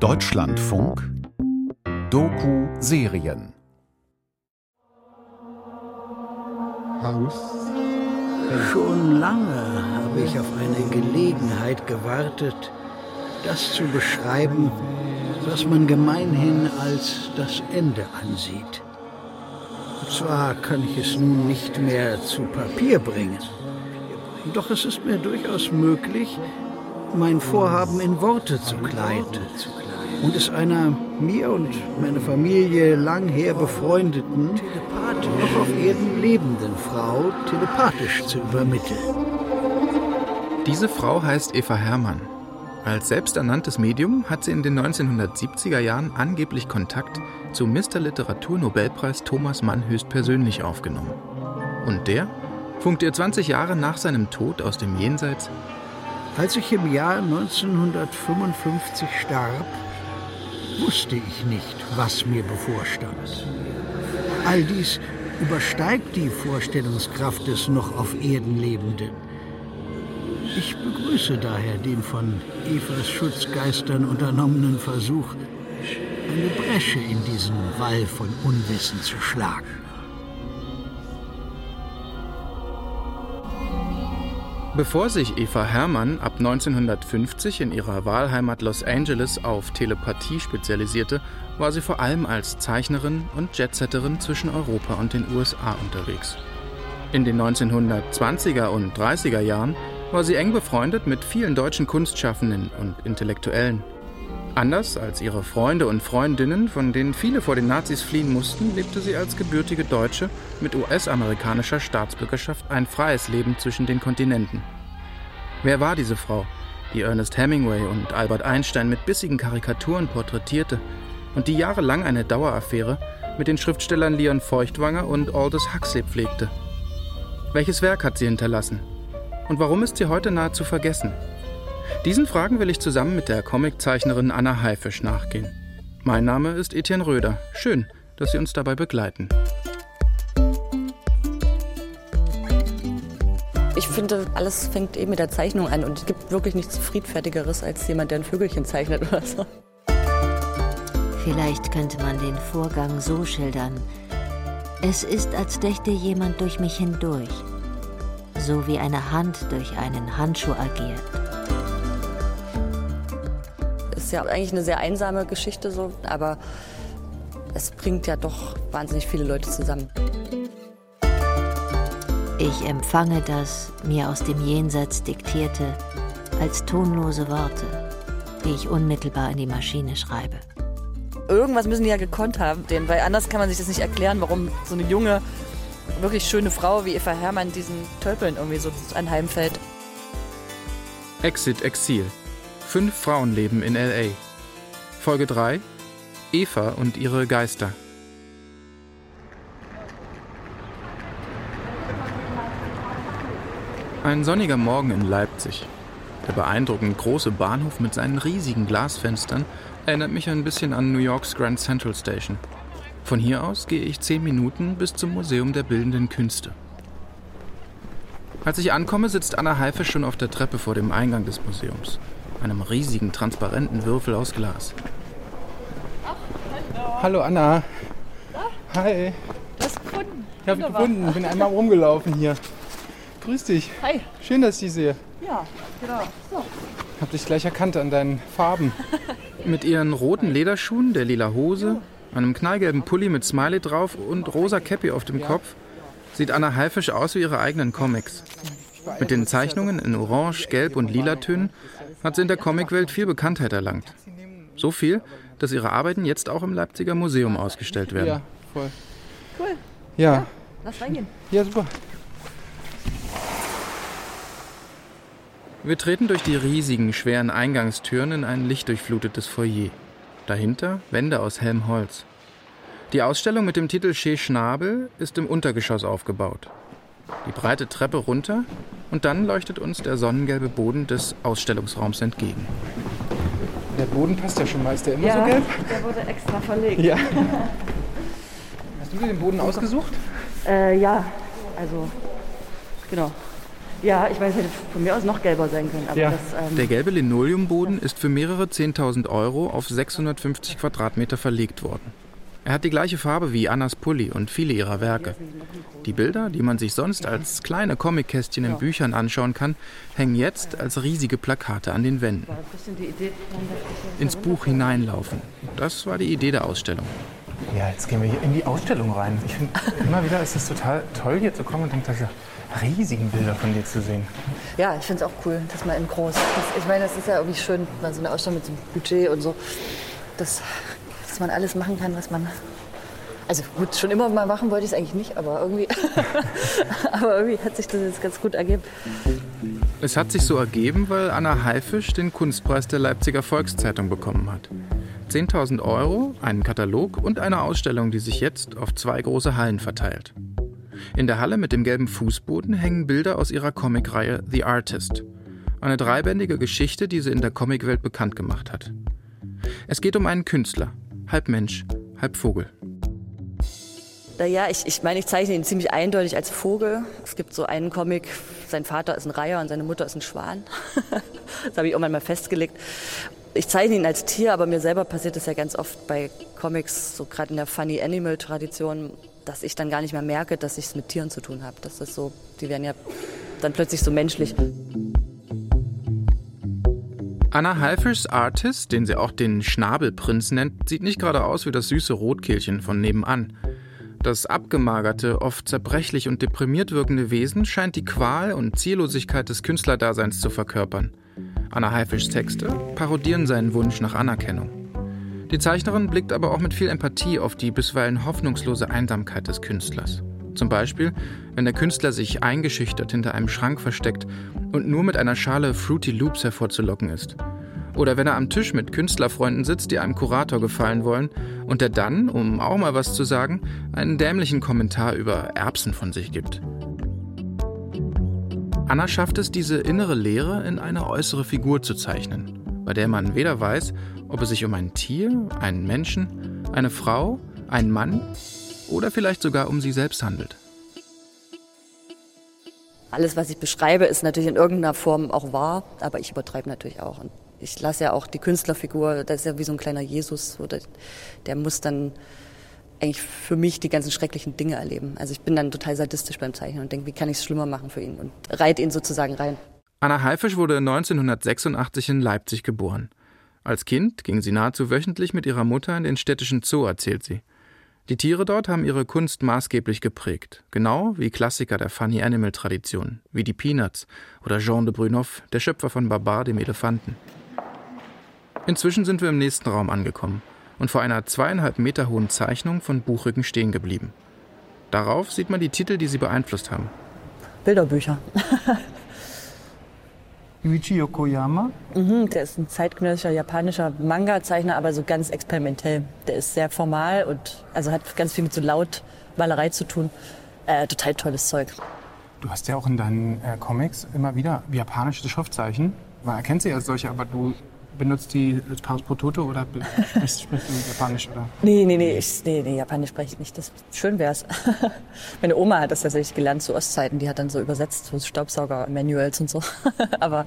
Deutschlandfunk Doku-Serien Haus. Schon lange habe ich auf eine Gelegenheit gewartet, das zu beschreiben, was man gemeinhin als das Ende ansieht. Zwar kann ich es nun nicht mehr zu Papier bringen, doch es ist mir durchaus möglich, mein Vorhaben in Worte zu kleiden und es einer mir und meiner Familie lang her befreundeten, noch auf Erden lebenden Frau telepathisch zu übermitteln. Diese Frau heißt Eva Herrmann. Als selbsternanntes Medium hat sie in den 1970er Jahren angeblich Kontakt zu Mr. Literatur-Nobelpreis Thomas Mann höchstpersönlich aufgenommen. Und der funkt ihr 20 Jahre nach seinem Tod aus dem Jenseits. Als ich im Jahr 1955 starb, wusste ich nicht, was mir bevorstand. All dies übersteigt die Vorstellungskraft des noch auf Erden Lebenden. Ich begrüße daher den von Evas Schutzgeistern unternommenen Versuch, eine Bresche in diesen Wall von Unwissen zu schlagen. Bevor sich Eva Herrmann ab 1950 in ihrer Wahlheimat Los Angeles auf Telepathie spezialisierte, war sie vor allem als Zeichnerin und Jetsetterin zwischen Europa und den USA unterwegs. In den 1920er und 30er Jahren war sie eng befreundet mit vielen deutschen Kunstschaffenden und Intellektuellen. Anders als ihre Freunde und Freundinnen, von denen viele vor den Nazis fliehen mussten, lebte sie als gebürtige Deutsche mit US-amerikanischer Staatsbürgerschaft ein freies Leben zwischen den Kontinenten. Wer war diese Frau, die Ernest Hemingway und Albert Einstein mit bissigen Karikaturen porträtierte und die jahrelang eine Daueraffäre mit den Schriftstellern Leon Feuchtwanger und Aldous Huxley pflegte? Welches Werk hat sie hinterlassen? Und warum ist sie heute nahezu vergessen? Diesen Fragen will ich zusammen mit der Comiczeichnerin Anna Haifisch nachgehen. Mein Name ist Etienne Röder. Schön, dass Sie uns dabei begleiten. Ich finde, alles fängt eben mit der Zeichnung an und es gibt wirklich nichts Friedfertigeres als jemand, der ein Vögelchen zeichnet oder so. Vielleicht könnte man den Vorgang so schildern. Es ist, als dächte jemand durch mich hindurch, so wie eine Hand durch einen Handschuh agiert ist ja eigentlich eine sehr einsame Geschichte so, aber es bringt ja doch wahnsinnig viele Leute zusammen. Ich empfange das mir aus dem Jenseits diktierte als tonlose Worte, die ich unmittelbar in die Maschine schreibe. Irgendwas müssen die ja gekonnt haben, denn weil anders kann man sich das nicht erklären, warum so eine junge, wirklich schöne Frau wie Eva Herrmann diesen Tölpeln irgendwie so anheimfällt. Exit Exil Fünf Frauenleben in LA. Folge 3 Eva und ihre Geister. Ein sonniger Morgen in Leipzig. Der beeindruckend große Bahnhof mit seinen riesigen Glasfenstern erinnert mich ein bisschen an New Yorks Grand Central Station. Von hier aus gehe ich zehn Minuten bis zum Museum der Bildenden Künste. Als ich ankomme, sitzt Anna Heife schon auf der Treppe vor dem Eingang des Museums einem riesigen, transparenten Würfel aus Glas. Ach, hallo. Hallo Anna. Da? Hi. Du hast gefunden. Ich habe gefunden, bin einmal rumgelaufen hier. Grüß dich. Hi. Schön, dass ich dich sehe. Ja, genau. So. Hab dich gleich erkannt an deinen Farben. mit ihren roten Lederschuhen, der lila Hose, einem knallgelben Pulli mit Smiley drauf und rosa Cappy auf dem Kopf sieht Anna Haifisch aus wie ihre eigenen Comics. Mit den Zeichnungen in Orange, Gelb und Lila Tönen hat sie in der Comicwelt viel Bekanntheit erlangt. So viel, dass ihre Arbeiten jetzt auch im Leipziger Museum ausgestellt werden. Ja, voll. Cool. Ja. ja lass reingehen. Ja, super. Wir treten durch die riesigen, schweren Eingangstüren in ein lichtdurchflutetes Foyer. Dahinter Wände aus hellem Holz. Die Ausstellung mit dem Titel Chez Schnabel ist im Untergeschoss aufgebaut. Die breite Treppe runter und dann leuchtet uns der sonnengelbe Boden des Ausstellungsraums entgegen. Der Boden passt ja schon mal. Ist der immer ja, so gelb? Der wurde extra verlegt. Ja. Hast du dir den Boden ausgesucht? Äh, ja, also genau. Ja, ich weiß, hätte von mir aus noch gelber sein können. Aber Ja. das, ähm, Der gelbe Linoleumboden ist für mehrere 10.000 Euro auf 650 Quadratmeter verlegt worden. Er hat die gleiche Farbe wie Annas Pulli und viele ihrer Werke. Die Bilder, die man sich sonst als kleine Comickästchen in Büchern anschauen kann, hängen jetzt als riesige Plakate an den Wänden. Ins Buch hineinlaufen. Das war die Idee der Ausstellung. Ja, jetzt gehen wir hier in die Ausstellung rein. Ich finde, immer wieder ist es total toll, hier zu kommen und diese riesigen Bilder von dir zu sehen. Ja, ich finde es auch cool, dass man in groß. Das, ich meine, das ist ja irgendwie schön, mal so eine Ausstellung mit so einem Budget und so, dass, dass man alles machen kann, was man. Also gut, schon immer mal machen wollte ich es eigentlich nicht, aber irgendwie, aber irgendwie hat sich das jetzt ganz gut ergeben. Es hat sich so ergeben, weil Anna Haifisch den Kunstpreis der Leipziger Volkszeitung bekommen hat. 10.000 Euro, einen Katalog und eine Ausstellung, die sich jetzt auf zwei große Hallen verteilt. In der Halle mit dem gelben Fußboden hängen Bilder aus ihrer Comicreihe The Artist. Eine dreibändige Geschichte, die sie in der Comicwelt bekannt gemacht hat. Es geht um einen Künstler, halb Mensch, halb Vogel. Naja, ich, ich meine, ich zeichne ihn ziemlich eindeutig als Vogel. Es gibt so einen Comic, sein Vater ist ein Reiher und seine Mutter ist ein Schwan. das habe ich irgendwann mal festgelegt. Ich zeichne ihn als Tier, aber mir selber passiert es ja ganz oft bei Comics, so gerade in der Funny Animal Tradition, dass ich dann gar nicht mehr merke, dass ich es mit Tieren zu tun habe. Das ist so, die werden ja dann plötzlich so menschlich. Anna Halfischs Artist, den sie auch den Schnabelprinz nennt, sieht nicht gerade aus wie das süße Rotkehlchen von nebenan. Das abgemagerte, oft zerbrechlich und deprimiert wirkende Wesen scheint die Qual und Ziellosigkeit des Künstlerdaseins zu verkörpern. Anna Haifischs Texte parodieren seinen Wunsch nach Anerkennung. Die Zeichnerin blickt aber auch mit viel Empathie auf die bisweilen hoffnungslose Einsamkeit des Künstlers. Zum Beispiel, wenn der Künstler sich eingeschüchtert hinter einem Schrank versteckt und nur mit einer Schale Fruity Loops hervorzulocken ist. Oder wenn er am Tisch mit Künstlerfreunden sitzt, die einem Kurator gefallen wollen und der dann, um auch mal was zu sagen, einen dämlichen Kommentar über Erbsen von sich gibt. Anna schafft es, diese innere Leere in eine äußere Figur zu zeichnen, bei der man weder weiß, ob es sich um ein Tier, einen Menschen, eine Frau, einen Mann oder vielleicht sogar um sie selbst handelt. Alles, was ich beschreibe, ist natürlich in irgendeiner Form auch wahr, aber ich übertreibe natürlich auch. Und ich lasse ja auch die Künstlerfigur, das ist ja wie so ein kleiner Jesus, oder der muss dann eigentlich für mich die ganzen schrecklichen Dinge erleben. Also ich bin dann total sadistisch beim Zeichnen und denke, wie kann ich es schlimmer machen für ihn und reite ihn sozusagen rein. Anna Haifisch wurde 1986 in Leipzig geboren. Als Kind ging sie nahezu wöchentlich mit ihrer Mutter in den städtischen Zoo, erzählt sie. Die Tiere dort haben ihre Kunst maßgeblich geprägt, genau wie Klassiker der Funny Animal Tradition, wie die Peanuts oder Jean de Brunhoff, der Schöpfer von Babar, dem Elefanten. Inzwischen sind wir im nächsten Raum angekommen und vor einer zweieinhalb Meter hohen Zeichnung von Buchrücken stehen geblieben. Darauf sieht man die Titel, die sie beeinflusst haben. Bilderbücher. Yuichi Yokoyama? Mhm, der ist ein zeitgenössischer japanischer Manga-Zeichner, aber so ganz experimentell. Der ist sehr formal und also hat ganz viel mit so Lautmalerei zu tun. Äh, total tolles Zeug. Du hast ja auch in deinen äh, Comics immer wieder japanische Schriftzeichen. Man erkennt sie als solche, aber du benutzt die als Paus pro Toto oder sprichst, sprichst du Japanisch? Oder? Nee, nee, nee, ich, nee, nee, Japanisch spreche ich nicht. Das schön wär's. Meine Oma hat das tatsächlich gelernt zu Ostzeiten. Die hat dann so übersetzt, so Staubsauger-Manuals und so. aber,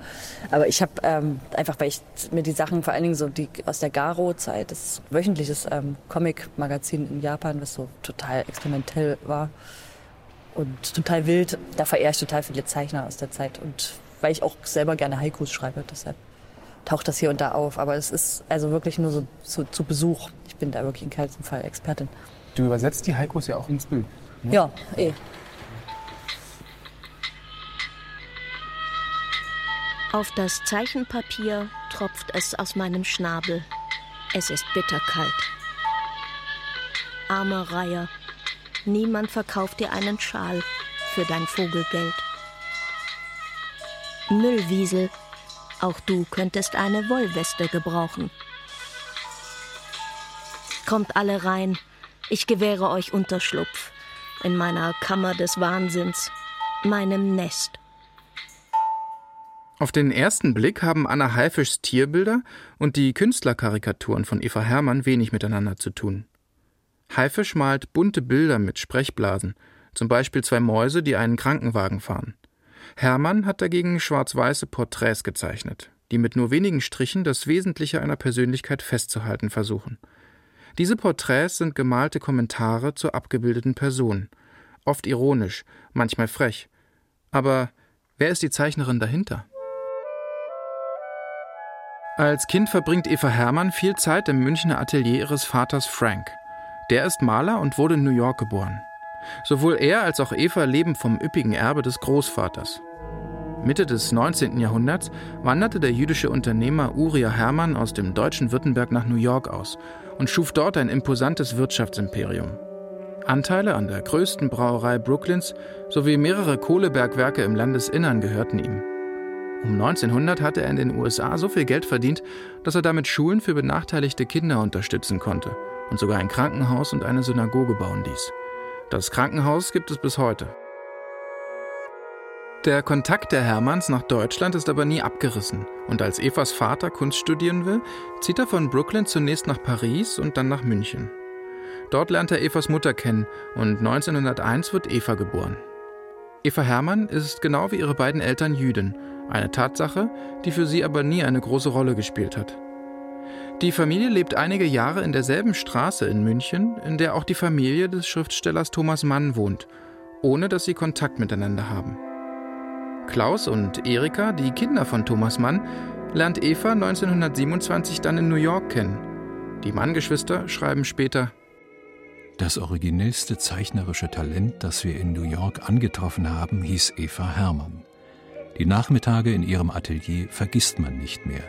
aber ich habe ähm, einfach, weil ich mir die Sachen, vor allen Dingen so die aus der Garo-Zeit, das wöchentliches ähm, Comic-Magazin in Japan, was so total experimentell war und total wild. Da verehre ich total viele Zeichner aus der Zeit. Und weil ich auch selber gerne Haikus schreibe, deshalb taucht das hier und da auf. Aber es ist also wirklich nur so zu, zu Besuch. Ich bin da wirklich in keinem Fall Expertin. Du übersetzt die Haikus ja auch ins Bild. Ja, eh. Auf das Zeichenpapier tropft es aus meinem Schnabel. Es ist bitterkalt. Arme Reihe, niemand verkauft dir einen Schal für dein Vogelgeld. Müllwiesel, auch du könntest eine Wollweste gebrauchen. Kommt alle rein, ich gewähre euch Unterschlupf in meiner Kammer des Wahnsinns, meinem Nest. Auf den ersten Blick haben Anna Haifischs Tierbilder und die Künstlerkarikaturen von Eva Hermann wenig miteinander zu tun. Haifisch malt bunte Bilder mit Sprechblasen, zum Beispiel zwei Mäuse, die einen Krankenwagen fahren. Hermann hat dagegen schwarz-weiße Porträts gezeichnet, die mit nur wenigen Strichen das Wesentliche einer Persönlichkeit festzuhalten versuchen. Diese Porträts sind gemalte Kommentare zur abgebildeten Person, oft ironisch, manchmal frech. Aber wer ist die Zeichnerin dahinter? Als Kind verbringt Eva Hermann viel Zeit im Münchner Atelier ihres Vaters Frank. Der ist Maler und wurde in New York geboren. Sowohl er als auch Eva leben vom üppigen Erbe des Großvaters. Mitte des 19. Jahrhunderts wanderte der jüdische Unternehmer Uriah Hermann aus dem deutschen Württemberg nach New York aus und schuf dort ein imposantes Wirtschaftsimperium. Anteile an der größten Brauerei Brooklyns sowie mehrere Kohlebergwerke im Landesinnern gehörten ihm. Um 1900 hatte er in den USA so viel Geld verdient, dass er damit Schulen für benachteiligte Kinder unterstützen konnte und sogar ein Krankenhaus und eine Synagoge bauen ließ. Das Krankenhaus gibt es bis heute. Der Kontakt der Hermanns nach Deutschland ist aber nie abgerissen. Und als Evas Vater Kunst studieren will, zieht er von Brooklyn zunächst nach Paris und dann nach München. Dort lernt er Evas Mutter kennen und 1901 wird Eva geboren. Eva Hermann ist genau wie ihre beiden Eltern Jüdin, eine Tatsache, die für sie aber nie eine große Rolle gespielt hat. Die Familie lebt einige Jahre in derselben Straße in München, in der auch die Familie des Schriftstellers Thomas Mann wohnt, ohne dass sie Kontakt miteinander haben. Klaus und Erika, die Kinder von Thomas Mann, lernt Eva 1927 dann in New York kennen. Die Mann-Geschwister schreiben später: Das originellste zeichnerische Talent, das wir in New York angetroffen haben, hieß Eva Hermann. Die Nachmittage in ihrem Atelier vergisst man nicht mehr.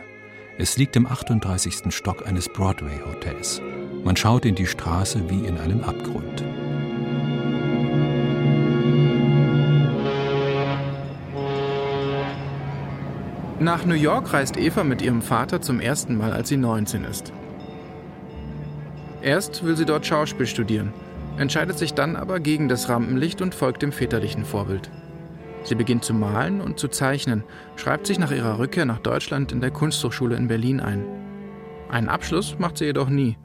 Es liegt im 38. Stock eines Broadway-Hotels. Man schaut in die Straße wie in einen Abgrund. Nach New York reist Eva mit ihrem Vater zum ersten Mal, als sie 19 ist. Erst will sie dort Schauspiel studieren, entscheidet sich dann aber gegen das Rampenlicht und folgt dem väterlichen Vorbild. Sie beginnt zu malen und zu zeichnen, schreibt sich nach ihrer Rückkehr nach Deutschland in der Kunsthochschule in Berlin ein. Einen Abschluss macht sie jedoch nie.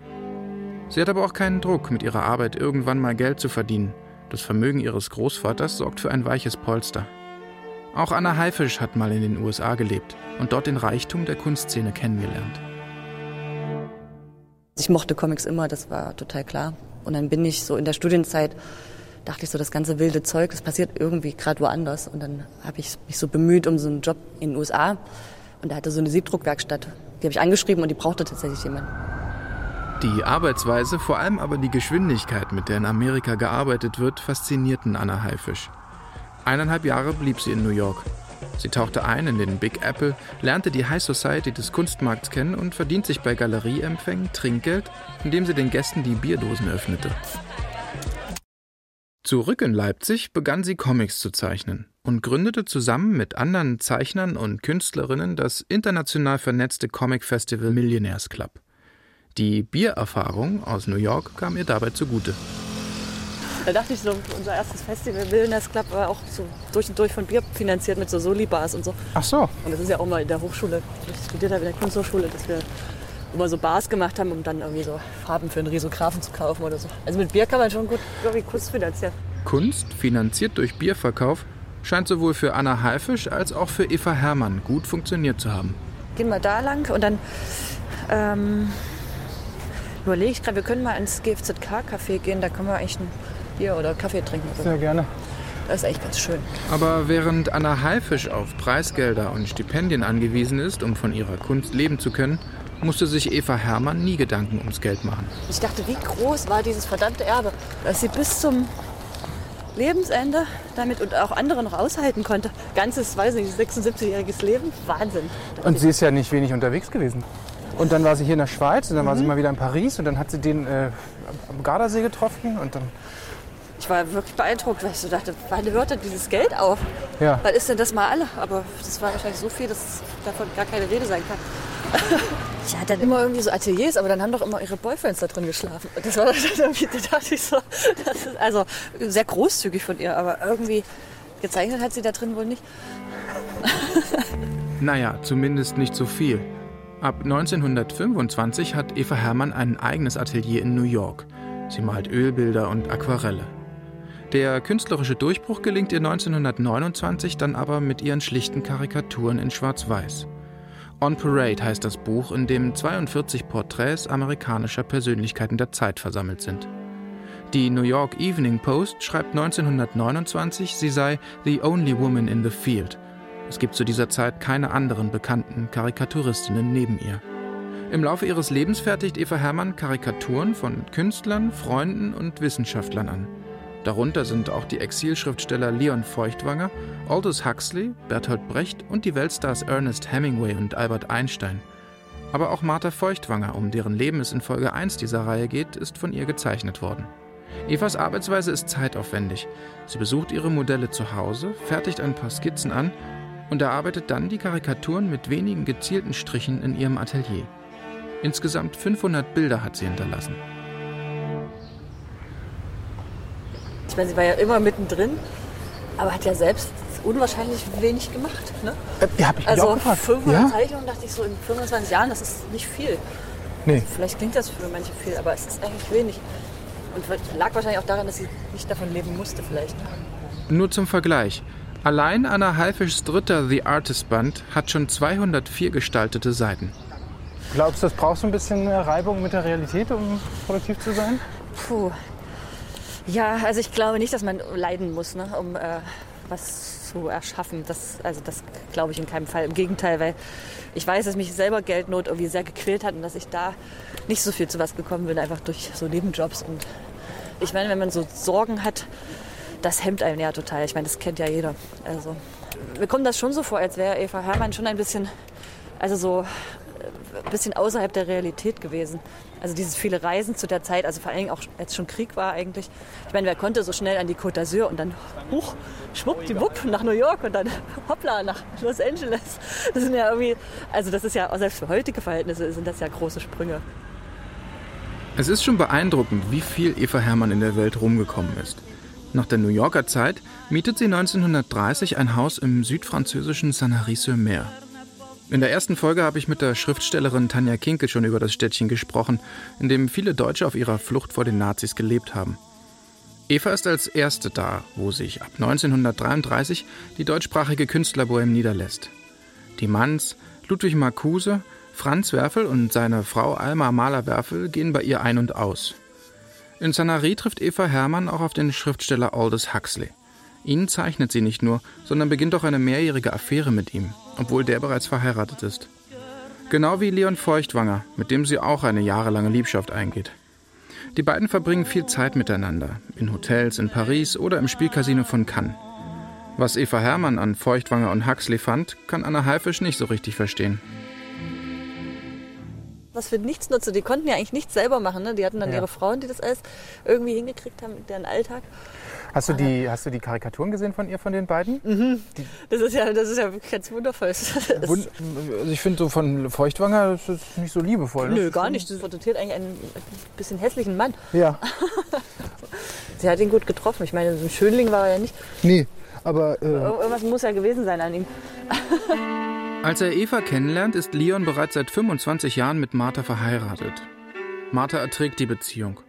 Sie hat aber auch keinen Druck, mit ihrer Arbeit irgendwann mal Geld zu verdienen. Das Vermögen ihres Großvaters sorgt für ein weiches Polster. Auch Anna Haifisch hat mal in den USA gelebt und dort den Reichtum der Kunstszene kennengelernt. Ich mochte Comics immer, das war total klar. Und dann bin ich so in der Studienzeit, dachte ich so, das ganze wilde Zeug, das passiert irgendwie gerade woanders. Und dann habe ich mich so bemüht um so einen Job in den USA. Und da hatte so eine Siebdruckwerkstatt. Die habe ich angeschrieben und die brauchte tatsächlich jemanden. Die Arbeitsweise, vor allem aber die Geschwindigkeit, mit der in Amerika gearbeitet wird, faszinierten Anna Haifisch. Eineinhalb Jahre blieb sie in New York. Sie tauchte ein in den Big Apple, lernte die High Society des Kunstmarkts kennen und verdient sich bei Galerieempfängen Trinkgeld, indem sie den Gästen die Bierdosen öffnete. Zurück in Leipzig begann sie Comics zu zeichnen und gründete zusammen mit anderen Zeichnern und Künstlerinnen das international vernetzte Comic Festival Millionaires Club. Die Biererfahrung aus New York kam ihr dabei zugute. Da dachte ich so, unser erstes Festival, Wilderness Club, war auch so durch und durch von Bier finanziert mit so Soli-Bars und so. Ach so. Und das ist ja auch mal in der Hochschule, ich studiert habe in der Kunsthochschule, dass wir immer so Bars gemacht haben, um dann irgendwie so Farben für einen Risographen zu kaufen oder so. Also mit Bier kann man schon gut irgendwie Kunst finanzieren. Kunst, finanziert durch Bierverkauf, scheint sowohl für Anna Haifisch als auch für Eva Hermann gut funktioniert zu haben. Gehen wir da lang und dann ähm, überlege ich gerade, wir können mal ins GFZK-Café gehen, da können wir eigentlich ein Bier oder Kaffee trinken. oder. Sehr gerne. Das ist echt ganz schön. Aber während Anna Haifisch auf Preisgelder und Stipendien angewiesen ist, um von ihrer Kunst leben zu können, musste sich Eva Hermann nie Gedanken ums Geld machen. Ich dachte, wie groß war dieses verdammte Erbe, dass sie bis zum Lebensende damit und auch andere noch aushalten konnte. Ganzes, weiß nicht, 76-jähriges Leben. Wahnsinn. Und sie ist ja nicht wenig unterwegs gewesen. Und dann war sie hier in der Schweiz und dann war sie mal wieder in Paris und dann hat sie den äh, am Gardasee getroffen und dann Ich war wirklich beeindruckt, weil ich so dachte, wann hört denn dieses Geld auf? ja. Wann ist denn das mal alle? Aber das war wahrscheinlich so viel, dass davon gar keine Rede sein kann. Ja, dann immer irgendwie so Ateliers, aber dann haben doch immer ihre Boyfriends da drin geschlafen. Das war dann irgendwie, da dachte ich so, das ist also sehr großzügig von ihr, aber irgendwie gezeichnet hat sie da drin wohl nicht. Naja, zumindest nicht so viel. Ab 1925 hat Eva Hermann ein eigenes Atelier in New York. Sie malt Ölbilder und Aquarelle. Der künstlerische Durchbruch gelingt ihr 1929 dann aber mit ihren schlichten Karikaturen in Schwarz-Weiß. On Parade heißt das Buch, in dem 42 Porträts amerikanischer Persönlichkeiten der Zeit versammelt sind. Die New York Evening Post schreibt 1929, sie sei the only woman in the field. Es gibt zu dieser Zeit keine anderen bekannten Karikaturistinnen neben ihr. Im Laufe ihres Lebens fertigt Eva Hermann Karikaturen von Künstlern, Freunden und Wissenschaftlern an. Darunter sind auch die Exilschriftsteller Leon Feuchtwanger, Aldous Huxley, Bertolt Brecht und die Weltstars Ernest Hemingway und Albert Einstein. Aber auch Martha Feuchtwanger, um deren Leben es in Folge 1 dieser Reihe geht, ist von ihr gezeichnet worden. Evas Arbeitsweise ist zeitaufwendig. Sie besucht ihre Modelle zu Hause, fertigt ein paar Skizzen an und erarbeitet dann die Karikaturen mit wenigen gezielten Strichen in ihrem Atelier. Insgesamt 500 Bilder hat sie hinterlassen. Ich meine, sie war ja immer mittendrin, aber hat ja selbst unwahrscheinlich wenig gemacht. Ne? Ja, hab ich Also auch gefragt. 500 Ja? Zeichnungen dachte ich so in 25 Jahren, das ist nicht viel. Nee. Vielleicht klingt das für manche viel, aber es ist eigentlich wenig. Und lag wahrscheinlich auch daran, dass sie nicht davon leben musste vielleicht. Nur zum Vergleich. Allein Anna Halfischs dritter The Artist Band hat schon 204 gestaltete Seiten. Glaubst du, das braucht so ein bisschen äh, Reibung mit der Realität, um produktiv zu sein? Puh. Ja, also ich glaube nicht, dass man leiden muss, ne, um äh, was zu erschaffen. Das, also das glaube ich in keinem Fall. Im Gegenteil, weil ich weiß, dass mich selber Geldnot irgendwie sehr gequält hat und dass ich da nicht so viel zu was gekommen bin, einfach durch so Nebenjobs. Und ich meine, wenn man so Sorgen hat, das hemmt einen ja total. Ich meine, das kennt ja jeder. Also mir kommt das schon so vor, als wäre Eva Hermann schon ein bisschen, also so äh, ein bisschen außerhalb der Realität gewesen. Also dieses viele Reisen zu der Zeit, also vor Dingen auch als schon Krieg war eigentlich. Ich meine, wer konnte so schnell an die Côte d'Azur und dann hoch, schwuppdiwupp nach New York und dann hoppla nach Los Angeles. Das sind ja irgendwie, also das ist ja, selbst für heutige Verhältnisse sind das ja große Sprünge. Es ist schon beeindruckend, wie viel Eva Hermann in der Welt rumgekommen ist. Nach der New Yorker Zeit mietet sie 1930 ein Haus im südfranzösischen Sanary-sur-Mer. In der ersten Folge habe ich mit der Schriftstellerin Tanja Kinkel schon über das Städtchen gesprochen, in dem viele Deutsche auf ihrer Flucht vor den Nazis gelebt haben. Eva ist als erste da, wo sich ab 1933 die deutschsprachige Künstlerbohem niederlässt. Die Manns, Ludwig Marcuse, Franz Werfel und seine Frau Alma Mahler-Werfel gehen bei ihr ein und aus. In Sanary trifft Eva Hermann auch auf den Schriftsteller Aldous Huxley. Ihn zeichnet sie nicht nur, sondern beginnt auch eine mehrjährige Affäre mit ihm, obwohl der bereits verheiratet ist. Genau wie Leon Feuchtwanger, mit dem sie auch eine jahrelange Liebschaft eingeht. Die beiden verbringen viel Zeit miteinander, in Hotels in Paris oder im Spielcasino von Cannes. Was Eva Hermann an Feuchtwanger und Huxley fand, kann Anna Haifisch nicht so richtig verstehen. Was für Nichtsnutze, die konnten ja eigentlich nichts selber machen. Ne? Die hatten dann Ja. ihre Frauen, die das alles irgendwie hingekriegt haben deren Alltag. Hast du, die, hast du die Karikaturen gesehen von ihr, von den beiden? Das ist ja, das ist ja ganz wundervoll. Wund- Also ich finde so von Feuchtwanger, das ist nicht so liebevoll. Ne? Nö, gar nicht. Das porträtiert eigentlich einen bisschen hässlichen Mann. Ja, Sie hat ihn gut getroffen. Ich meine, so ein Schönling war er ja nicht. nee, aber äh, Irgendwas muss ja gewesen sein an ihm. Als er Eva kennenlernt, ist Leon bereits seit 25 Jahren mit Martha verheiratet. Martha erträgt die Beziehung.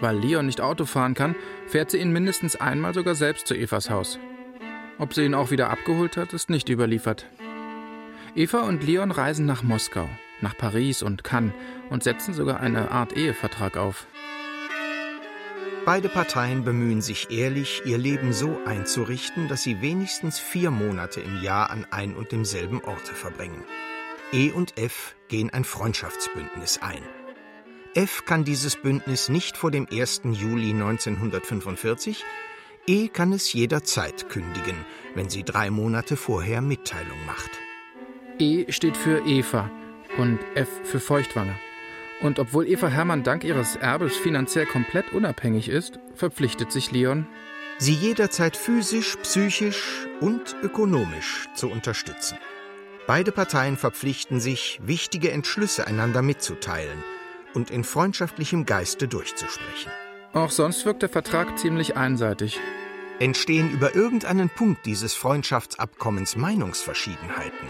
Weil Leon nicht Auto fahren kann, fährt sie ihn mindestens einmal sogar selbst zu Evas Haus. Ob sie ihn auch wieder abgeholt hat, ist nicht überliefert. Eva und Leon reisen nach Moskau, nach Paris und Cannes und setzen sogar eine Art Ehevertrag auf. Beide Parteien bemühen sich ehrlich, ihr Leben so einzurichten, dass sie wenigstens vier Monate im Jahr an ein und demselben Orte verbringen. E und F gehen ein Freundschaftsbündnis ein. F kann dieses Bündnis nicht vor dem 1. Juli 1945, E kann es jederzeit kündigen, wenn sie drei Monate vorher Mitteilung macht. E steht für Eva und F für Feuchtwanger. Und obwohl Eva Hermann dank ihres Erbes finanziell komplett unabhängig ist, verpflichtet sich Leon, sie jederzeit physisch, psychisch und ökonomisch zu unterstützen. Beide Parteien verpflichten sich, wichtige Entschlüsse einander mitzuteilen und in freundschaftlichem Geiste durchzusprechen. auch sonst wirkt der Vertrag ziemlich einseitig. Entstehen über irgendeinen Punkt dieses Freundschaftsabkommens Meinungsverschiedenheiten,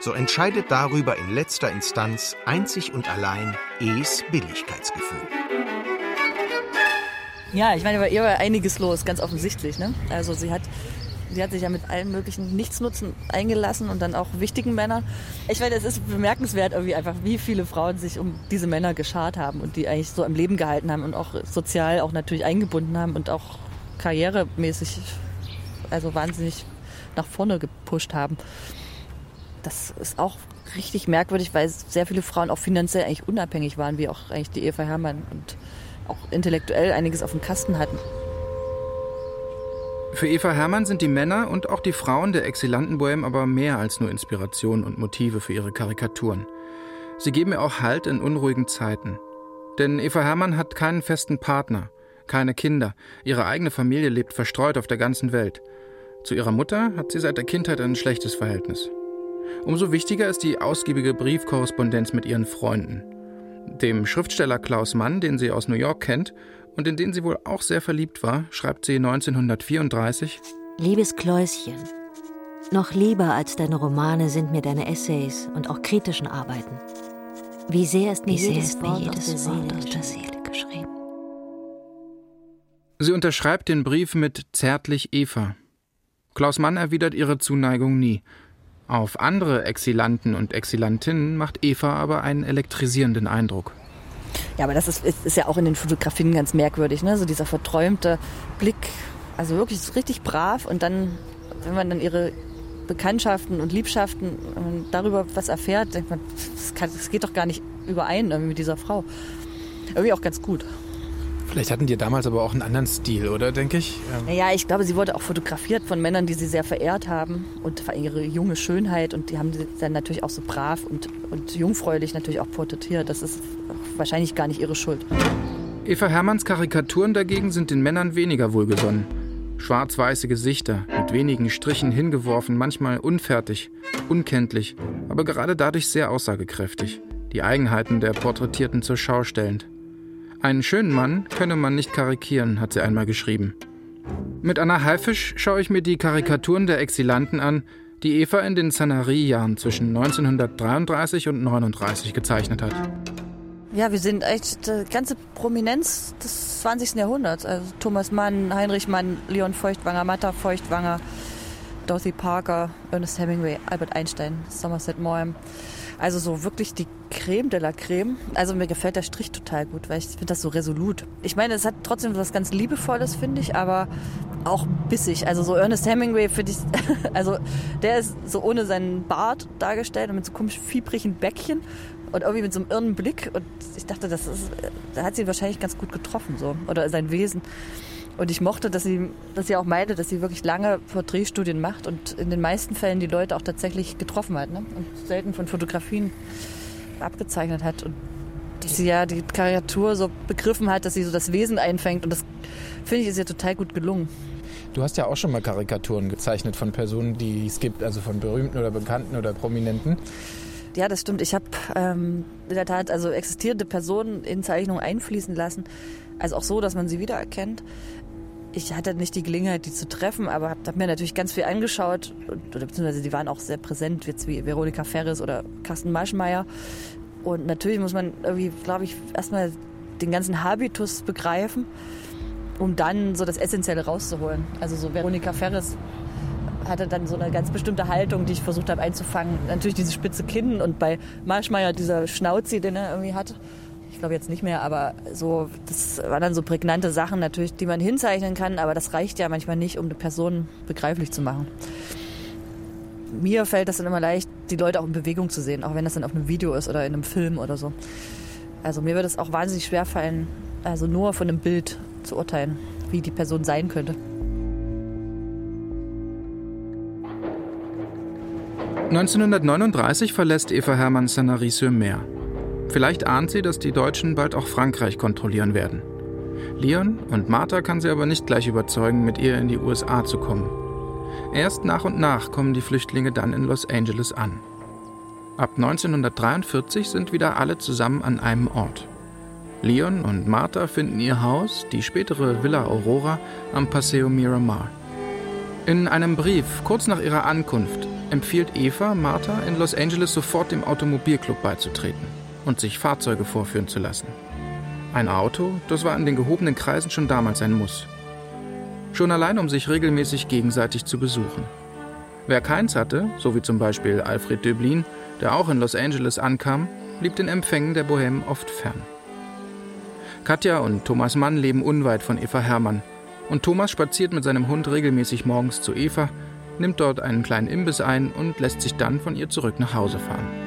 so entscheidet darüber in letzter Instanz einzig und allein E's Billigkeitsgefühl. Ja, ich meine, bei ihr war einiges los, ganz offensichtlich. Ne? Also sie hat, sie hat sich ja mit allen möglichen Nichtsnutzen eingelassen und dann auch wichtigen Männern. Ich meine, es ist bemerkenswert irgendwie einfach, wie viele Frauen sich um diese Männer geschart haben und die eigentlich so am Leben gehalten haben und auch sozial auch natürlich eingebunden haben und auch karrieremäßig also wahnsinnig nach vorne gepusht haben. Das ist auch richtig merkwürdig, weil sehr viele Frauen auch finanziell eigentlich unabhängig waren, wie auch eigentlich die Eva Hermann und auch intellektuell einiges auf dem Kasten hatten. Für Eva Hermann sind die Männer und auch die Frauen der Exilantenbohem aber mehr als nur Inspiration und Motive für ihre Karikaturen. Sie geben ihr auch Halt in unruhigen Zeiten. Denn Eva Hermann hat keinen festen Partner, keine Kinder, ihre eigene Familie lebt verstreut auf der ganzen Welt. Zu ihrer Mutter hat sie seit der Kindheit ein schlechtes Verhältnis. Umso wichtiger ist die ausgiebige Briefkorrespondenz mit ihren Freunden. Dem Schriftsteller Klaus Mann, den sie aus New York kennt und in den sie wohl auch sehr verliebt war, schreibt sie 1934 Liebes Kläuschen, noch lieber als deine Romane sind mir deine Essays und auch kritischen Arbeiten. Wie sehr ist mir, Wie sehr jedes, ist mir Wort jedes aus der Wort aus der Seele geschrieben. Sie unterschreibt den Brief mit zärtlich Eva. Klaus Mann erwidert ihre Zuneigung nie. Auf andere Exilanten und Exilantinnen macht Eva aber einen elektrisierenden Eindruck. Ja, aber das ist, ist, ist ja auch in den Fotografien ganz merkwürdig, ne? So dieser verträumte Blick, also wirklich so richtig brav und dann, wenn man dann ihre Bekanntschaften und Liebschaften man darüber was erfährt, denkt man, das, kann, das geht doch gar nicht überein mit dieser Frau. Irgendwie auch ganz gut. Vielleicht hatten die damals aber auch einen anderen Stil, oder, denke ich? Ähm, Naja, ich glaube, sie wurde auch fotografiert von Männern, die sie sehr verehrt haben und ihre junge Schönheit und die haben sie dann natürlich auch so brav und, und jungfräulich natürlich auch porträtiert. Das ist wahrscheinlich gar nicht ihre Schuld. Eva Hermanns Karikaturen dagegen sind den Männern weniger wohlgesonnen. Schwarz-weiße Gesichter, mit wenigen Strichen hingeworfen, manchmal unfertig, unkenntlich, aber gerade dadurch sehr aussagekräftig. Die Eigenheiten der Porträtierten zur Schau stellend. Einen schönen Mann könne man nicht karikieren, hat sie einmal geschrieben. Mit Anna Haifisch schaue ich mir die Karikaturen der Exilanten an, die Eva in den Sanary-Jahren zwischen 1933 und 1939 gezeichnet hat. Ja, wir sind echt die ganze Prominenz des 20. Jahrhunderts. Also Thomas Mann, Heinrich Mann, Leon Feuchtwanger, Matta Feuchtwanger, Dorothy Parker, Ernest Hemingway, Albert Einstein, Somerset Maugham. Also so wirklich die Creme de la Creme. Also mir gefällt der Strich total gut, weil ich finde das so resolut. Ich meine, es hat trotzdem was ganz Liebevolles, finde ich, aber auch bissig. Also so Ernest Hemingway finde ich, also der ist so ohne seinen Bart dargestellt und mit so komisch fiebrigen Bäckchen und irgendwie mit so einem irren Blick. Und ich dachte, das ist, da hat sie ihn wahrscheinlich ganz gut getroffen, so. Oder sein Wesen. Und ich mochte, dass sie, dass sie auch meinte, dass sie wirklich lange Porträtstudien macht und in den meisten Fällen die Leute auch tatsächlich getroffen hat ne? und selten von Fotografien abgezeichnet hat. Und dass sie ja die Karikatur so begriffen hat, dass sie so das Wesen einfängt. Und das finde ich ist ihr total gut gelungen. Du hast ja auch schon mal Karikaturen gezeichnet von Personen, die es gibt, also von berühmten oder bekannten oder prominenten. Ja, das stimmt. Ich habe ähm, in der Tat also existierende Personen in Zeichnungen einfließen lassen. Also auch so, dass man sie wiedererkennt. Ich hatte nicht die Gelegenheit, die zu treffen, aber habe hab mir natürlich ganz viel angeschaut. Oder beziehungsweise die waren auch sehr präsent, jetzt wie Veronika Ferris oder Carsten Maschmeyer. Und natürlich muss man irgendwie, glaube ich, erstmal den ganzen Habitus begreifen, um dann so das Essentielle rauszuholen. Also so Veronika Ferris hatte dann so eine ganz bestimmte Haltung, die ich versucht habe einzufangen. Natürlich diese spitze Kinn und bei Marschmeier dieser Schnauzi, den er irgendwie hatte. Ich glaube jetzt nicht mehr, aber so, das waren dann so prägnante Sachen natürlich, die man hinzeichnen kann, aber das reicht ja manchmal nicht, um eine Person begreiflich zu machen. Mir fällt das dann immer leicht, die Leute auch in Bewegung zu sehen, auch wenn das dann auf einem Video ist oder in einem Film oder so. Also mir wird es auch wahnsinnig schwer fallen, also nur von einem Bild zu urteilen, wie die Person sein könnte. 1939 verlässt Eva Hermann Sanary-sur-Mer. Vielleicht ahnt sie, dass die Deutschen bald auch Frankreich kontrollieren werden. Leon und Martha kann sie aber nicht gleich überzeugen, mit ihr in die USA zu kommen. Erst nach und nach kommen die Flüchtlinge dann in Los Angeles an. Ab 1943 sind wieder alle zusammen an einem Ort. Leon und Martha finden ihr Haus, die spätere Villa Aurora, am Paseo Miramar. In einem Brief kurz nach ihrer Ankunft empfiehlt Eva Martha in Los Angeles sofort dem Automobilclub beizutreten und sich Fahrzeuge vorführen zu lassen. Ein Auto, das war in den gehobenen Kreisen schon damals ein Muss. Schon allein, um sich regelmäßig gegenseitig zu besuchen. Wer keins hatte, so wie zum Beispiel Alfred Döblin, der auch in Los Angeles ankam, blieb den Empfängen der Bohème oft fern. Katja und Thomas Mann leben unweit von Eva Hermann. Und Thomas spaziert mit seinem Hund regelmäßig morgens zu Eva, nimmt dort einen kleinen Imbiss ein und lässt sich dann von ihr zurück nach Hause fahren.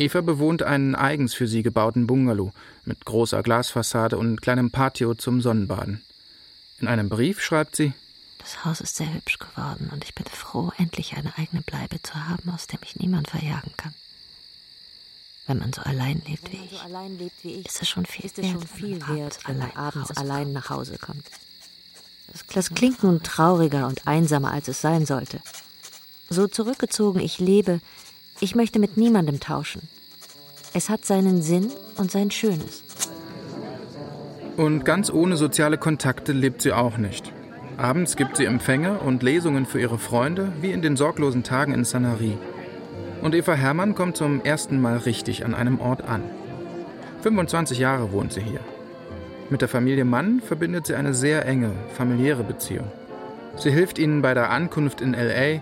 Eva bewohnt einen eigens für sie gebauten Bungalow mit großer Glasfassade und kleinem Patio zum Sonnenbaden. In einem Brief schreibt sie: Das Haus ist sehr hübsch geworden und ich bin froh, endlich eine eigene Bleibe zu haben, aus der mich niemand verjagen kann. Wenn man so allein lebt wie, ich, allein lebt wie ich, ist es schon viel ist wert, schon viel wert wenn man abends allein nach Hause kommt. Das klingt nun trauriger und einsamer, als es sein sollte. So zurückgezogen ich lebe, ich möchte mit niemandem tauschen. Es hat seinen Sinn und sein Schönes. Und ganz ohne soziale Kontakte lebt sie auch nicht. Abends gibt sie Empfänge und Lesungen für ihre Freunde, wie in den sorglosen Tagen in Sanary. Und Eva Hermann kommt zum ersten Mal richtig an einem Ort an. 25 Jahre wohnt sie hier. Mit der Familie Mann verbindet sie eine sehr enge, familiäre Beziehung. Sie hilft ihnen bei der Ankunft in LA,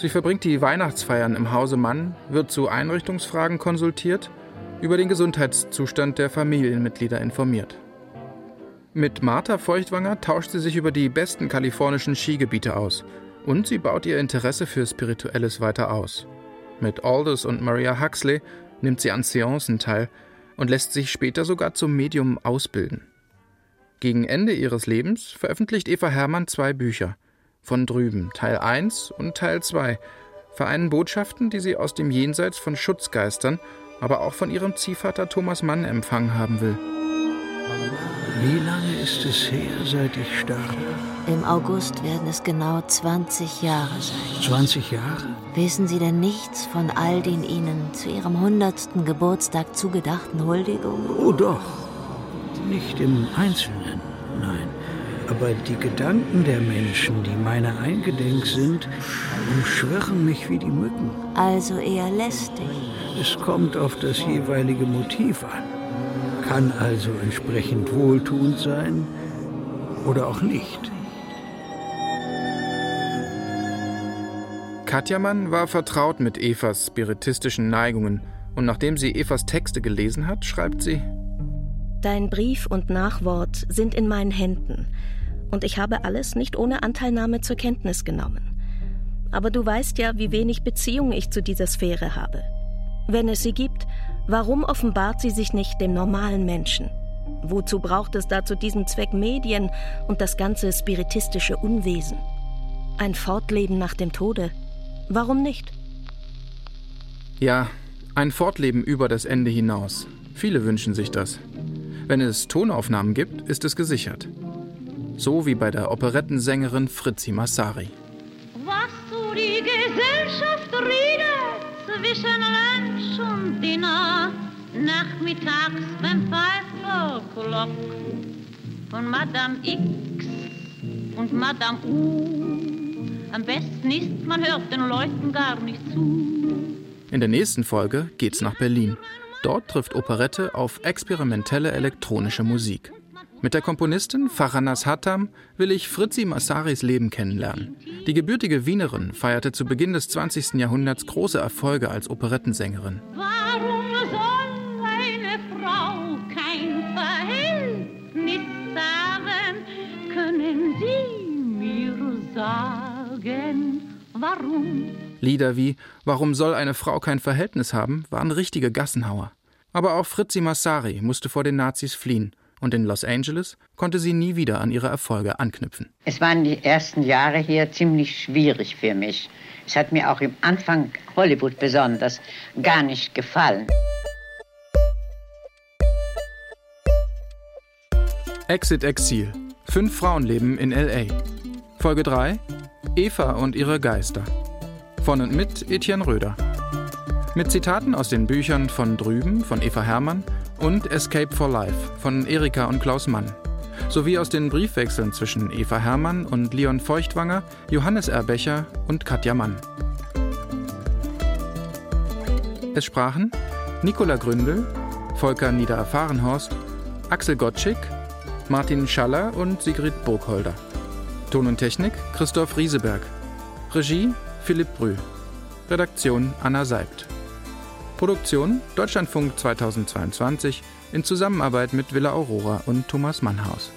Sie verbringt die Weihnachtsfeiern im Hause Mann, wird zu Einrichtungsfragen konsultiert, über den Gesundheitszustand der Familienmitglieder informiert. Mit Martha Feuchtwanger tauscht sie sich über die besten kalifornischen Skigebiete aus und sie baut ihr Interesse für Spirituelles weiter aus. Mit Aldous und Maria Huxley nimmt sie an Seancen teil und lässt sich später sogar zum Medium ausbilden. Gegen Ende ihres Lebens veröffentlicht Eva Hermann zwei Bücher – von drüben, Teil 1 und Teil 2, vereinen Botschaften, die sie aus dem Jenseits von Schutzgeistern, aber auch von ihrem Ziehvater Thomas Mann empfangen haben will. Wie lange ist es her, seit ich starb? Im August werden es genau 20 Jahre sein. 20 Jahre? Wissen Sie denn nichts von all den Ihnen zu Ihrem 100. Geburtstag zugedachten Huldigungen? Oh doch. Nicht im Einzelnen, nein. Aber die Gedanken der Menschen, die meiner eingedenk sind, umschwirren mich wie die Mücken. Also eher lästig. Es kommt auf das jeweilige Motiv an. Kann also entsprechend wohltuend sein oder auch nicht. Katja Mann war vertraut mit Evas spiritistischen Neigungen und nachdem sie Evas Texte gelesen hat, schreibt sie: Dein Brief und Nachwort sind in meinen Händen und ich habe alles nicht ohne Anteilnahme zur Kenntnis genommen. Aber du weißt ja, wie wenig Beziehung ich zu dieser Sphäre habe. Wenn es sie gibt, warum offenbart sie sich nicht dem normalen Menschen? Wozu braucht es da zu diesem Zweck Medien und das ganze spiritistische Unwesen? Ein Fortleben nach dem Tode? Warum nicht? Ja, ein Fortleben über das Ende hinaus. Viele wünschen sich das. Wenn es Tonaufnahmen gibt, ist es gesichert so wie bei der Operettensängerin Fritzi Massari. Was du die Gesellschaft redet zwischen Lunch und Dinner, nachmittags beim Pfeiferklock von Madame X und Madame U. Am besten ist, man hört den Leuten gar nicht zu. In der nächsten Folge geht's nach Berlin. Dort trifft Operette auf experimentelle elektronische Musik. Mit der Komponistin Faranas Hattam will ich Fritzi Massaris Leben kennenlernen. Die gebürtige Wienerin feierte zu Beginn des 20. Jahrhunderts große Erfolge als Operettensängerin. Warum soll eine Frau kein Verhältnis haben? Können Sie mir sagen, warum? Lieder wie Warum soll eine Frau kein Verhältnis haben waren richtige Gassenhauer. Aber auch Fritzi Massari musste vor den Nazis fliehen und in Los Angeles konnte sie nie wieder an ihre Erfolge anknüpfen. Es waren die ersten Jahre hier ziemlich schwierig für mich. Es hat mir auch im Anfang Hollywood besonders gar nicht gefallen. Exit Exil. Fünf Frauenleben in LA. Folge 3. Eva und ihre Geister. Von und mit Etienne Röder. Mit Zitaten aus den Büchern von Drüben von Eva Hermann und Escape for Life von Erika und Klaus Mann. Sowie aus den Briefwechseln zwischen Eva Hermann und Leon Feuchtwanger, Johannes Erbecher und Katja Mann. Es sprachen Nicola Gründel, Volker Niedererfahrenhorst, Axel Gottschick, Martin Schaller und Sigrid Burgholder. Ton und Technik Christoph Rieseberg. Regie Philipp Brühl. Redaktion Anna Seibt. Produktion Deutschlandfunk 2022 in Zusammenarbeit mit Villa Aurora und Thomas Mannhaus.